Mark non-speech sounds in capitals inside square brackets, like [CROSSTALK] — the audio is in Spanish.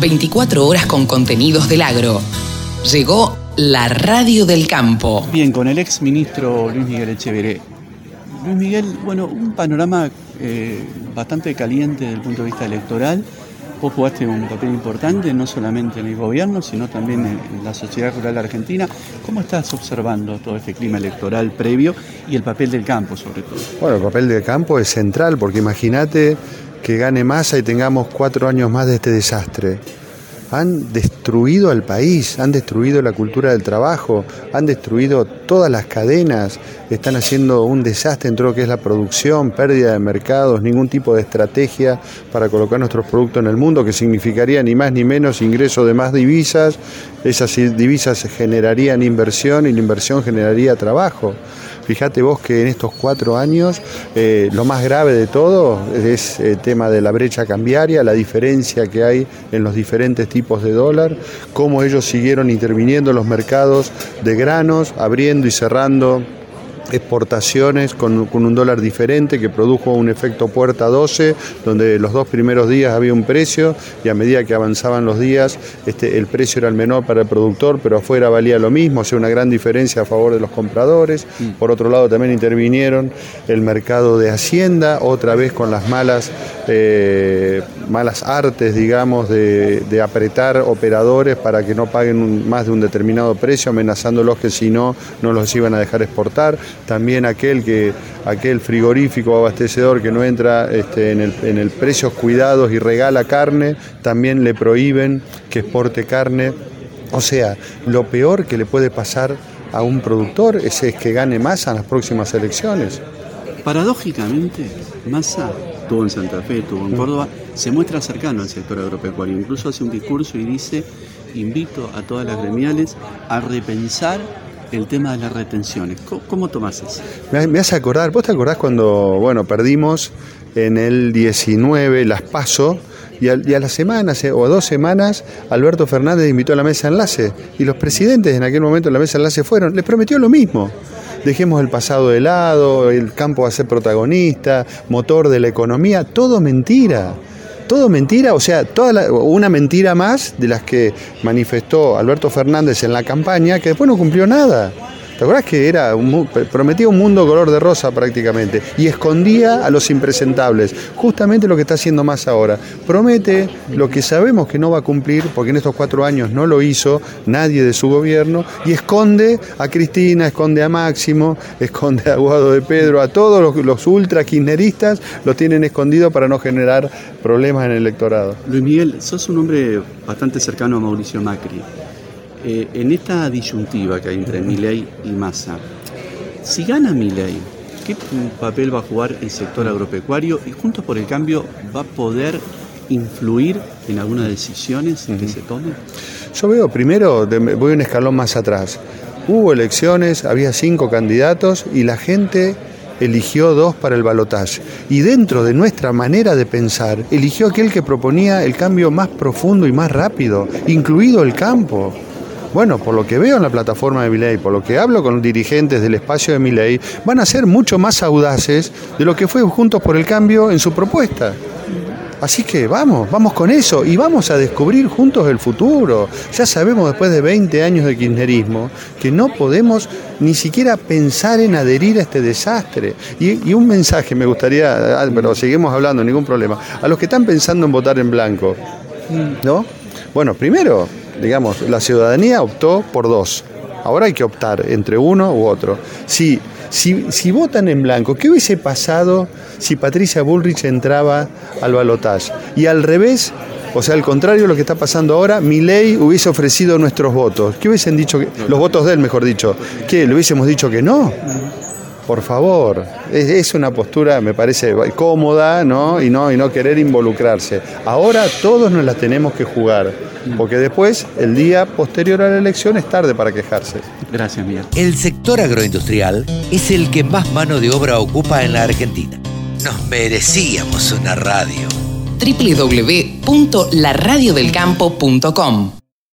24 horas con contenidos del agro. Llegó la radio del campo. Bien, con el ex ministro Luis Miguel Echeveré. Luis Miguel, bueno, un panorama eh, bastante caliente desde el punto de vista electoral. Vos jugaste un papel importante, no solamente en el gobierno, sino también en, la sociedad rural argentina. ¿Cómo estás observando todo este clima electoral previo y el papel del campo, sobre todo? Bueno, el papel del campo es central, porque imagínate que gane masa y tengamos cuatro años más de este desastre han destruido al país, han destruido la cultura del trabajo, han destruido todas las cadenas, están haciendo un desastre en todo lo que es la producción, pérdida de mercados, ningún tipo de estrategia para colocar nuestros productos en el mundo, que significaría ni más ni menos ingreso de más divisas, esas divisas generarían inversión y la inversión generaría trabajo. Fíjate vos que en estos cuatro años eh, lo más grave de todo es el tema de la brecha cambiaria, la diferencia que hay en los diferentes tipos de dólar, cómo ellos siguieron interviniendo en los mercados de granos, abriendo y cerrando exportaciones con, un dólar diferente que produjo un efecto puerta 12, donde los dos primeros días había un precio y a medida que avanzaban los días este, el precio era el menor para el productor, pero afuera valía lo mismo, o sea, una gran diferencia a favor de los compradores. Mm. Por otro lado también intervinieron el mercado de Hacienda, otra vez con las malas, eh, malas artes, digamos, de, de, apretar operadores para que no paguen más de un determinado precio, amenazándolos que si no, no los iban a dejar exportar también aquel que aquel frigorífico abastecedor que no entra este, en, el, en el precios cuidados y regala carne, también le prohíben que exporte carne. O sea, lo peor que le puede pasar a un productor es, es que gane masa en las próximas elecciones. Paradójicamente, Massa estuvo en Santa Fe, estuvo en Córdoba, se muestra cercano al sector agropecuario. Incluso hace un discurso y dice, invito a todas las gremiales a repensar el tema de las retenciones. ¿Cómo, tomas eso? Me, hace acordar, ¿vos te acordás cuando, bueno, perdimos en el 19 las PASO y a, las semanas eh, o a dos semanas Alberto Fernández invitó a la mesa enlace y los presidentes en aquel momento de la mesa enlace fueron, les prometió lo mismo. Dejemos el pasado de lado, el campo va a ser protagonista, motor de la economía, todo mentira todo mentira, o sea, toda una mentira más de las que manifestó Alberto Fernández en la campaña, que después no cumplió nada. ¿Te acuerdas que era prometía un mundo color de rosa prácticamente y escondía a los impresentables? Justamente lo que está haciendo más ahora. Promete lo que sabemos que no va a cumplir, porque en estos cuatro años no lo hizo nadie de su gobierno, y esconde a Cristina, esconde a Máximo, [LAUGHS] esconde a Guado de Pedro, a todos los, los ultra kirchneristas, lo tienen escondido para no generar problemas en el electorado. Luis Miguel, sos un hombre bastante cercano a Mauricio Macri. Eh, en esta disyuntiva que hay entre Milei y Massa, si gana Milei, ¿qué papel va a jugar el sector agropecuario y Juntos por el Cambio va a poder influir en algunas decisiones que se tomen? Yo veo primero, voy un escalón más atrás. Hubo elecciones, había cinco candidatos y la gente eligió dos para el balotaje. Y dentro de nuestra manera de pensar, eligió aquel que proponía el cambio más profundo y más rápido, incluido el campo. Bueno, por lo que veo en la plataforma de Miley, por lo que hablo con dirigentes del espacio de Miley, van a ser mucho más audaces de lo que fue Juntos por el Cambio en su propuesta. Así que vamos, vamos con eso y vamos a descubrir juntos el futuro. Ya sabemos después de 20 años de kirchnerismo que no podemos ni siquiera pensar en adherir a este desastre. Y, y un mensaje me gustaría, ah, pero seguimos hablando, ningún problema, a los que están pensando en votar en blanco, ¿no? Bueno, primero, digamos, la ciudadanía optó por dos. Ahora hay que optar entre uno u otro. Si, si, si votan en blanco, ¿qué hubiese pasado si Patricia Bullrich entraba al balotaje? Y al revés, o sea, al contrario de lo que está pasando ahora, mi ley hubiese ofrecido nuestros votos. ¿Qué hubiesen dicho? Que, los votos de él, mejor dicho. ¿Qué? ¿Le hubiésemos dicho que no? Por favor. Es, una postura, me parece, cómoda, ¿no? Y, ¿no? y no querer involucrarse. Ahora todos nos las tenemos que jugar, porque después, el día posterior a la elección, es tarde para quejarse. Gracias, Miguel. El sector agroindustrial es el que más mano de obra ocupa en la Argentina. Nos merecíamos una radio. www.laradiodelcampo.com